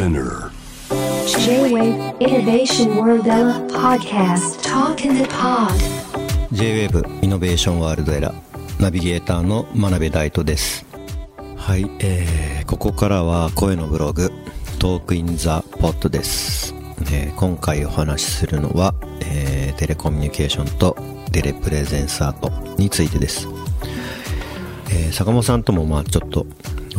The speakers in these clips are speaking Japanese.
SPINEAR. J-Wave Innovation World Era Podcast. Talk in the Pod. J-WAVE Innovation World Era ナビゲーターの真鍋大度です。はい、えー、ここからは声のブログ Talk in the Pod です、えー、今回お話しするのは、えー、テレコミュニケーションとテレプレゼンスアートについてです、えー、坂本さんともまあちょっと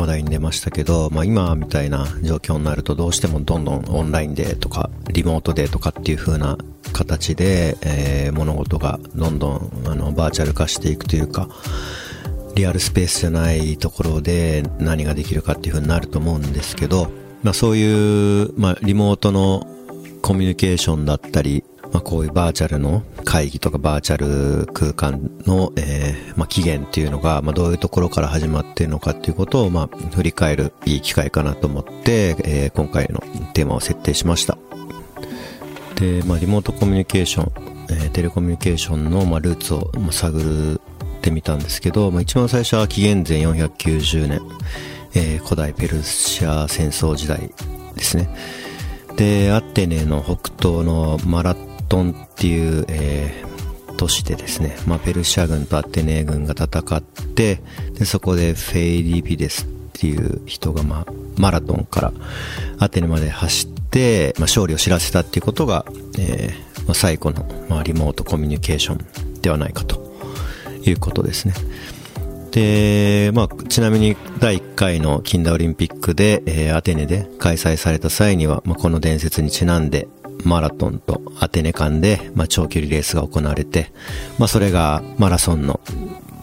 話題に出ましたけど、まあ、今みたいな状況になるとどうしてもどんどんオンラインでとかリモートでとかっていう風な形で、えー、物事がどんどんあのバーチャル化していくというかリアルスペースじゃないところで何ができるかっていう風になると思うんですけど、まあ、そういう、まあ、リモートのコミュニケーションだったりまあ、こういうバーチャルの会議とかバーチャル空間の、えー、まあ、起源っていうのが、まあ、どういうところから始まっているのかっていうことを、まあ、振り返るいい機会かなと思って、えー、今回のテーマを設定しました。で、まあ、リモートコミュニケーション、えー、テレコミュニケーションの、まあ、ルーツを、まあ、探ってみたんですけど、まあ、一番最初は紀元前490年、えー、古代ペルシャ戦争時代ですね。で、アテネの北東のマラットンっていう、えー、都市でですね、まあ、ペルシャ軍とアテネ軍が戦ってでそこでフェイリビデスっていう人が、まあ、マラトンからアテネまで走って、まあ、勝利を知らせたっていうことが、えーまあ、最後の、まあ、リモートコミュニケーションではないかということですね。で、まあ、ちなみに第1回の近代オリンピックで、えー、アテネで開催された際には、まあ、この伝説にちなんで、マラトンとアテネ間で、まあ、長距離レースが行われて、まあ、それがマラソンの、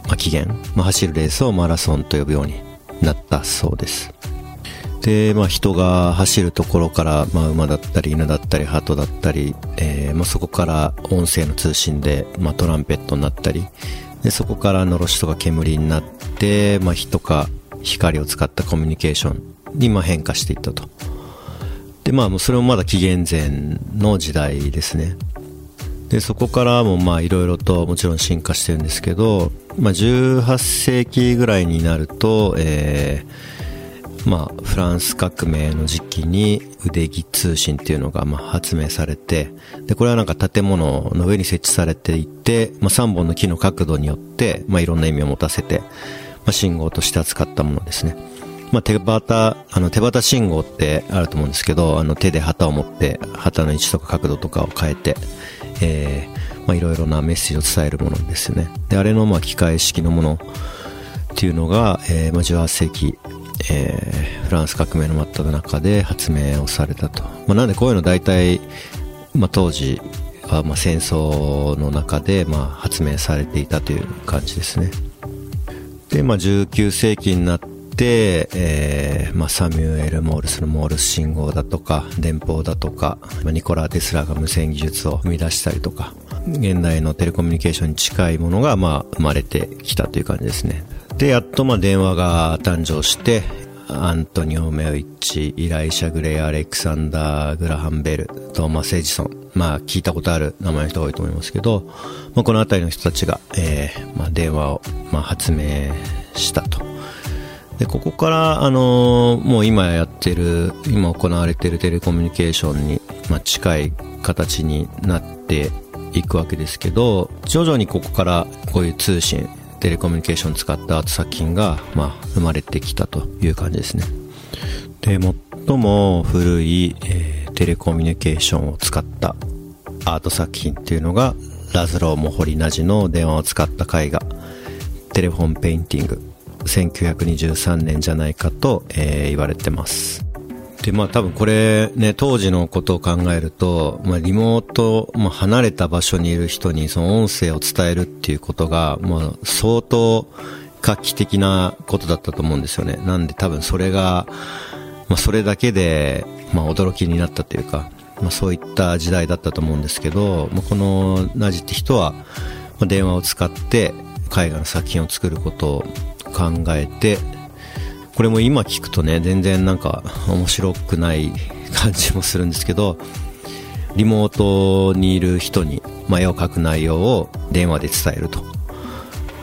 まあ、起源、まあ、走るレースをマラソンと呼ぶようになったそうです。で、まあ、人が走るところから、まあ、馬だったり犬だったり鳩だったり、えーまあ、そこから音声の通信で、まあ、トランペットになったりでそこからのろしとか煙になって、まあ、火とか光を使ったコミュニケーションにまあ変化していったと。で、まあ、それもまだ紀元前の時代ですね。で、そこからもまあいろいろともちろん進化してるんですけど、まあ18世紀ぐらいになると、えー、まあフランス革命の時期に腕木通信っていうのがまあ発明されて、で、これはなんか建物の上に設置されていて、まあ3本の木の角度によって、まあいろんな意味を持たせて、まあ信号として扱ったものですね。まあ、手旗、あの、手旗信号ってあると思うんですけど、あの、手で旗を持って、旗の位置とか角度とかを変えて、えー、まあ、いろいろなメッセージを伝えるものですよね。で、あれの、まあ、機械式のものっていうのが、えー、まあ、18世紀、えー、フランス革命の真っ只中で発明をされたと。まあ、なんでこういうの大体、まあ、当時は、まあ、戦争の中で、まあ、発明されていたという感じですね。で、まあ、19世紀になって、で、えー、まあ、サミュエル・モールスのモールス信号だとか、電報だとか、ニコラ・テスラが無線技術を生み出したりとか、現代のテレコミュニケーションに近いものが、まあ、生まれてきたという感じですね。で、やっと、まあ、電話が誕生して、アントニオ・メオイッチ、イライシャ・グレイ・アレクサンダー・グラハンベル、トーマス・エジソン。まあ、聞いたことある名前の人が多いと思いますけど、まあ、この辺りの人たちが、えー、まあ、電話を、まあ、発明したと。で、ここから、あのー、もう今やってる、今行われてるテレコミュニケーションに、まあ、近い形になっていくわけですけど、徐々にここからこういう通信、テレコミュニケーションを使ったアート作品が、まあ、生まれてきたという感じですね。で、最も古い、えー、テレコミュニケーションを使ったアート作品っていうのが、ラズロー・モホリナジの電話を使った絵画、テレフォンペインティング1923年じゃないかと、えー、言われてます。で、まあ多分これね、当時のことを考えると、まあリモート、まあ離れた場所にいる人にその音声を伝えるっていうことが、まあ相当画期的なことだったと思うんですよね。なんで多分それが、まあそれだけで、まあ驚きになったというか、まあそういった時代だったと思うんですけど、まあこのナジって人は、電話を使って絵画の作品を作ることを考えて、これも今聞くとね、全然なんか面白くない感じもするんですけど、リモートにいる人に、まあ、絵を描く内容を電話で伝えると。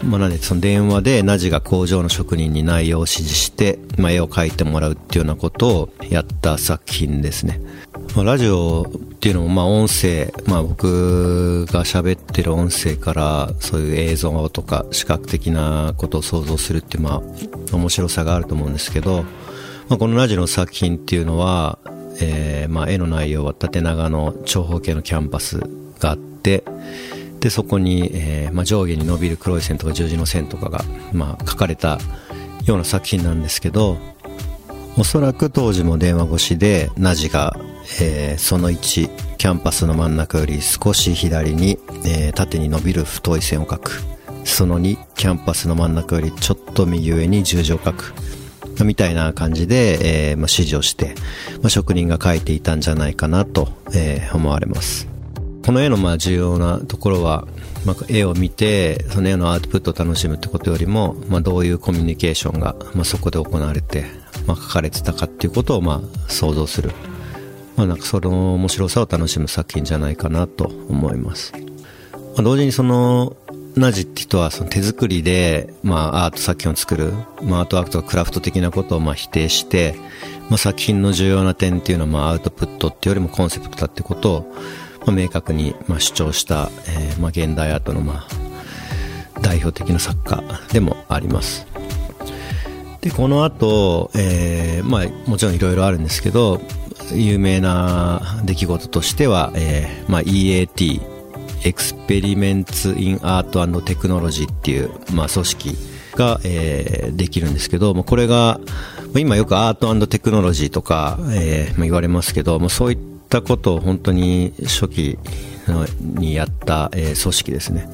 まあ、なんでその電話でナジが工場の職人に内容を指示して、まあ、絵を描いてもらうっていうようなことをやった作品ですね。まあ、ラジオっていうのもまあ音声、まあ、僕が喋ってる音声からそういう映像とか視覚的なことを想像するっていうまあ面白さがあると思うんですけど、まあ、このラジオの作品っていうのは、えー、まあ絵の内容は縦長の長方形のキャンバスがあってでそこに、えーまあ、上下に伸びる黒い線とか十字の線とかが、まあ、書かれたような作品なんですけどおそらく当時も電話越しでナジが、えー、その1キャンパスの真ん中より少し左に、えー、縦に伸びる太い線を描く。その2キャンパスの真ん中よりちょっと右上に十字を描く。みたいな感じで、えーまあ、指示をして、まあ、職人が描いていたんじゃないかなと、えー、思われます。この絵のまあ重要なところは、まあ、絵を見てその絵のアウトプットを楽しむってことよりも、まあ、どういうコミュニケーションが、まあ、そこで行われて、まあ、書かれてたかっていうことをまあ想像する、まあ、なんかその面白さを楽しむ作品じゃないかなと思います、まあ、同時にそのナジって人はその手作りで、まあ、アート作品を作る、まあ、アートワークとかクラフト的なことをまあ否定して、まあ、作品の重要な点っていうのはまあアウトプットっていうよりもコンセプトだってことをまあ、明確に、まあ、主張した、えーまあ、現代アートの、まあ、代表的な作家でもあります。で、この後、えー、まあ、もちろんいろいろあるんですけど、有名な出来事としては、えーまあ、EAT、Experiments in Art Technology っていう、まあ、組織が、えー、できるんですけど、まあ、これが、今よくアートテクノロジーとか、えーまあ、言われますけど、まあ、そういったことを本当に初期にやった、えー、組織ですね。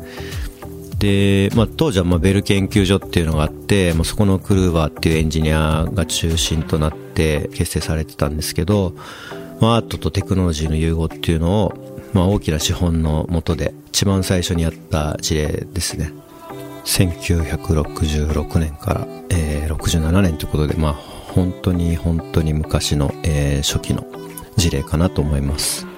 で、まあ、当時はまあベル研究所っていうのがあって、まあ、そこのクルーバーっていうエンジニアが中心となって結成されてたんですけど、まあ、アートとテクノロジーの融合っていうのを、まあ、大きな資本のもとで一番最初にやった事例ですね。1966年から、えー、67年ということで、まあ、本当に本当に昔の、えー、初期の事例かなと思います。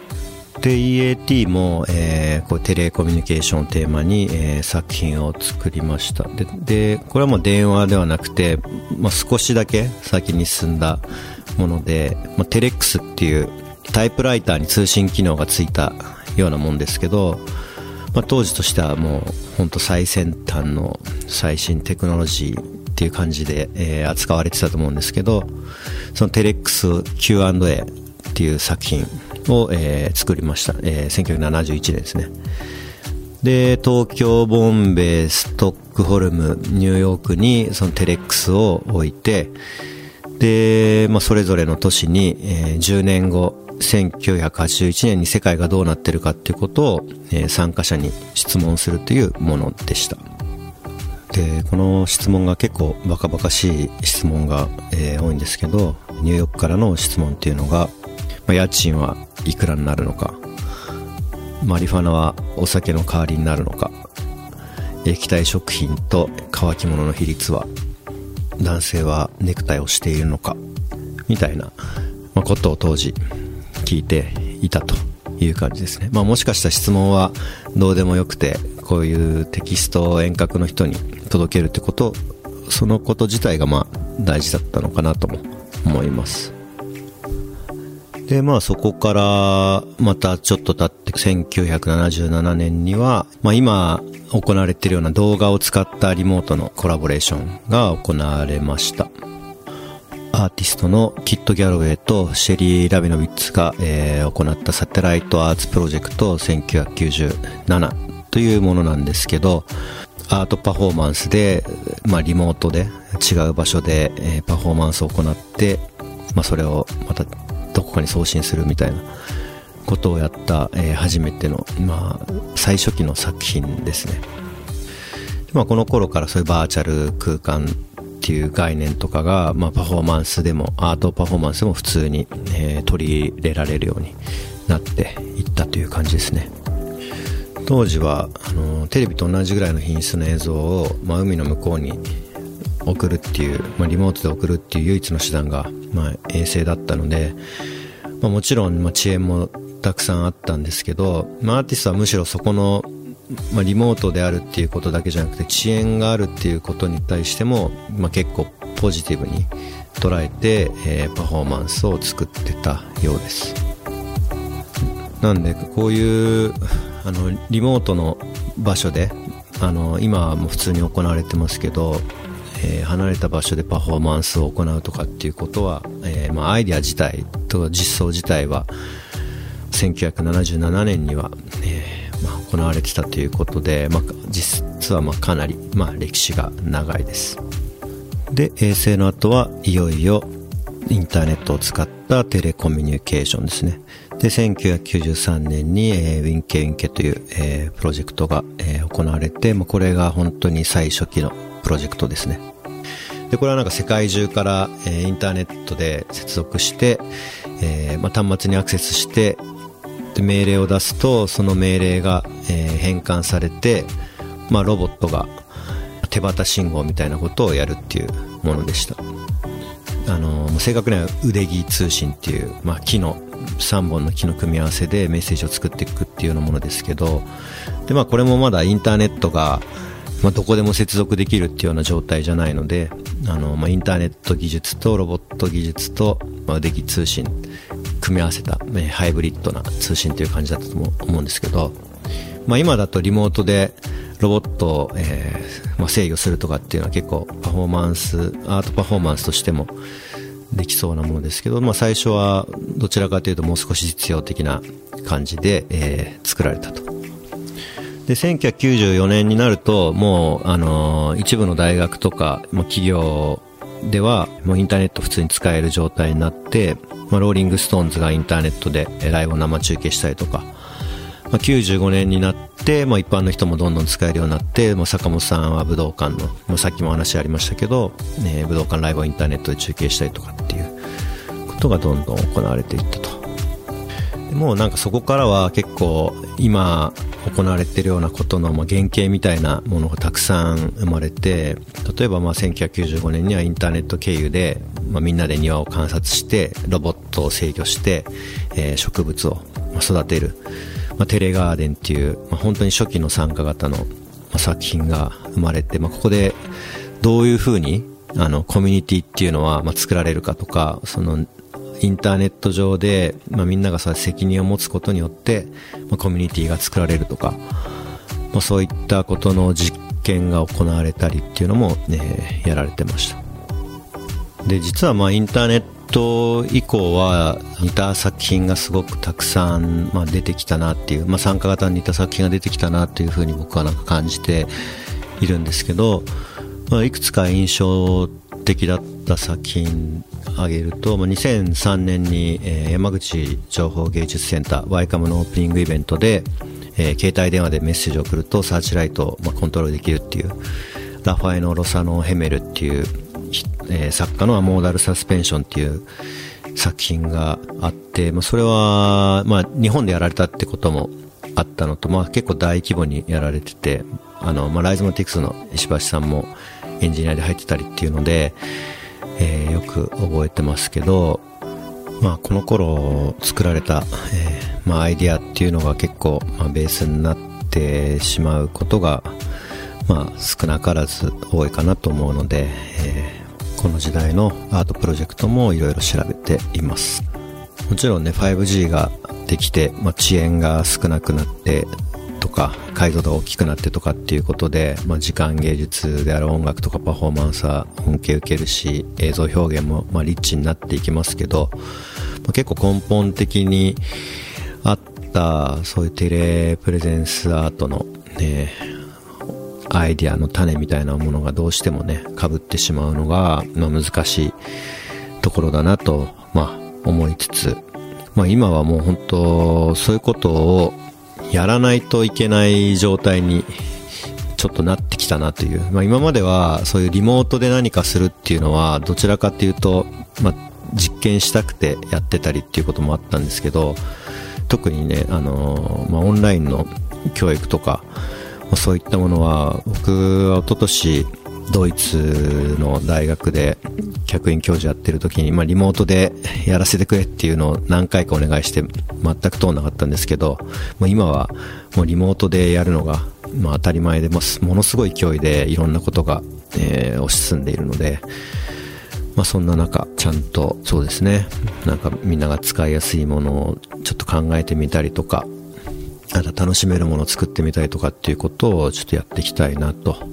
で、EAT も、えー、こうテレコミュニケーションをテーマに、えー、作品を作りました。で、でこれはもう電話ではなくて、まあ、少しだけ先に進んだもので、まあ、テレックスっていうタイプライターに通信機能がついたようなもんですけど、まあ、当時としてはもう本当最先端の最新テクノロジーっていう感じで、えー、扱われてたと思うんですけど、そのテレックス Q&A っていう作品を、えー、作りました、えー、1971年ですね。で東京ボンベイストックホルムニューヨークにそのテレックスを置いてで、まあ、それぞれの都市に、えー、10年後1981年に世界がどうなってるかっていうことを、えー、参加者に質問するというものでした。でこの質問が結構バカバカしい質問が、えー、多いんですけどニューヨークからの質問っていうのがまあ、家賃はいくらになるのか。マリファナはお酒の代わりになるのか。液体食品と乾き物の比率は男性はネクタイをしているのか。みたいな、ことを当時聞いていたという感じですね、まあ、もしかしたら質問はどうでもよくてこういうテキストを遠隔の人に届けるってことそのこと自体がまあ大事だったのかなとも思います。で、まあそこからまたちょっと経って1977年には、まあ今行われているような動画を使ったリモートのコラボレーションが行われました。アーティストのキット・ギャロウェイとシェリー・ラビノビッツが、えー、行った Satellite Arts Project 1997というものなんですけど、アートパフォーマンスで、まあ、リモートで違う場所で、えー、パフォーマンスを行って、まあ、それをまたどこかに送信するみたいなことをやった、えー、初めての、まあ、最初期の作品ですね。まあ、この頃からそういうバーチャル空間っていう概念とかが、まあ、パフォーマンスでも、アートパフォーマンスでも普通に、えー、取り入れられるようになっていったという感じですね。当時は、あの、テレビと同じぐらいの品質の映像を、まあ、海の向こうに送るっていう、まあ、リモートで送るっていう唯一の手段が、まあ、衛星だったので、まあ、もちろん、まあ、遅延もたくさんあったんですけど、まあ、アーティストはむしろそこの、まあ、リモートであるっていうことだけじゃなくて遅延があるっていうことに対しても、まあ、結構ポジティブに捉えて、えー、パフォーマンスを作ってたようです。なんでこういうあのリモートの場所であの今はもう普通に行われてますけど、えー、離れた場所でパフォーマンスを行うとかっていうことは、えーまあ、アイデア自体と実装自体は1977年には、えーまあ、行われてたということで、まあ、実はまあかなり、まあ、歴史が長いです。で衛星の後はいよいよインターネットを使ったテレコミュニケーションですね。で1993年に、えー、ウィンケウィンケという、えー、プロジェクトが、えー、行われて、まあ、これが本当に最初期のプロジェクトですね。でこれはなんか世界中から、えー、インターネットで接続して、えーまあ、端末にアクセスしてで命令を出すとその命令が、えー、変換されて、まあ、ロボットが手旗信号みたいなことをやるっていうものでした。あの正確には腕木通信っていう、まあ、木の3本の木の組み合わせでメッセージを作っていくっていうようなものですけどで、まあ、これもまだインターネットが、まあ、どこでも接続できるっていうような状態じゃないのであの、まあ、インターネット技術とロボット技術と、まあ、腕木通信組み合わせた、ね、ハイブリッドな通信という感じだったと思うんですけど、まあ、今だとリモートでロボットを、えーまあ、制御するとかっていうのは結構パフォーマンスアートパフォーマンスとしてもできそうなものですけど、まあ、最初はどちらかというともう少し実用的な感じで、えー、作られたと。で1994年になるともう、あのー、一部の大学とか、まあ、企業ではもうインターネット普通に使える状態になって、まあ、ローリングストーンズがインターネットでライブを生中継したりとか、まあ、95年になって、まあ、一般の人もどんどん使えるようになって、まあ、坂本さんは武道館の、まあ、さっきも話ありましたけど、ね、武道館ライブをインターネットで中継したりとかっていうことがどんどん行われていったと。もうなんかそこからは結構今行われているようなことのまあ原型みたいなものがたくさん生まれて例えばまあ1995年にはインターネット経由でまあみんなで庭を観察してロボットを制御して、え、植物を育てるまあ、テレガーデンっていう、まあ、本当に初期の参加型の、作品が生まれて、まあ、ここでどういうふうにあのコミュニティっていうのは、まあ、作られるかとかそのインターネット上で、まあ、みんながさ責任を持つことによって、まあ、コミュニティが作られるとか、まあ、そういったことの実験が行われたりっていうのも、ね、やられてました。で実はまあインターネット以降は似た作品がすごくたくさん、まあ、出てきたなっていう、まあ、参加型に似た作品が出てきたなっていうふうに僕はなんか感じているんですけど、まあ、いくつか印象的だった作品挙げると、2003年に、山口情報芸術センターワイカムのオープニングイベントで、携帯電話でメッセージを送るとサーチライトを、コントロールできるっていうラファエノ・ロサノ・ヘメルっていう、作家のアモーダルサスペンションっていう作品があって、それは、日本でやられたってこともあったのと、結構大規模にやられてて、あの、ライズマティクスの石橋さんもエンジニアで入ってたりっていうので、えー、よく覚えてますけど、まあ、この頃作られた、えー、まあ、アイディアっていうのが結構、まあ、ベースになってしまうことが、まあ、少なからず多いかなと思うので、えーこの時代のアートプロジェクトもいろいろ調べています。もちろんね 5G ができて、まあ、遅延が少なくなってとか解像度が大きくなってとかっていうことで、まあ、時間芸術である音楽とかパフォーマンスは恩恵受けるし映像表現もまあリッチになっていきますけど、まあ、結構根本的にあったそういうテレプレゼンスアートの、ね、アイディアの種みたいなものがどうしてもね、被ってしまうのが、まあ、難しいところだなと、まあ、思いつつ、まあ、今はもう本当、そういうことをやらないといけない状態にちょっとなってきたなという。まあ、今まではそういうリモートで何かするっていうのは、どちらかっていうと、まあ、実験したくてやってたりっていうこともあったんですけど、特にね、あのまあ、オンラインの教育とか、そういったものは僕は一昨年ドイツの大学で客員教授やってる時に、まあ、リモートでやらせてくれっていうのを何回かお願いして全く通んなかったんですけど、まあ、今はもうリモートでやるのがまあ当たり前でもものすごい勢いでいろんなことが、えー、推し進んでいるので、まあそんな中、ちゃんとそうですね、なんかみんなが使いやすいものをちょっと考えてみたりとか、あと楽しめるものを作ってみたりとかっていうことをちょっとやっていきたいなと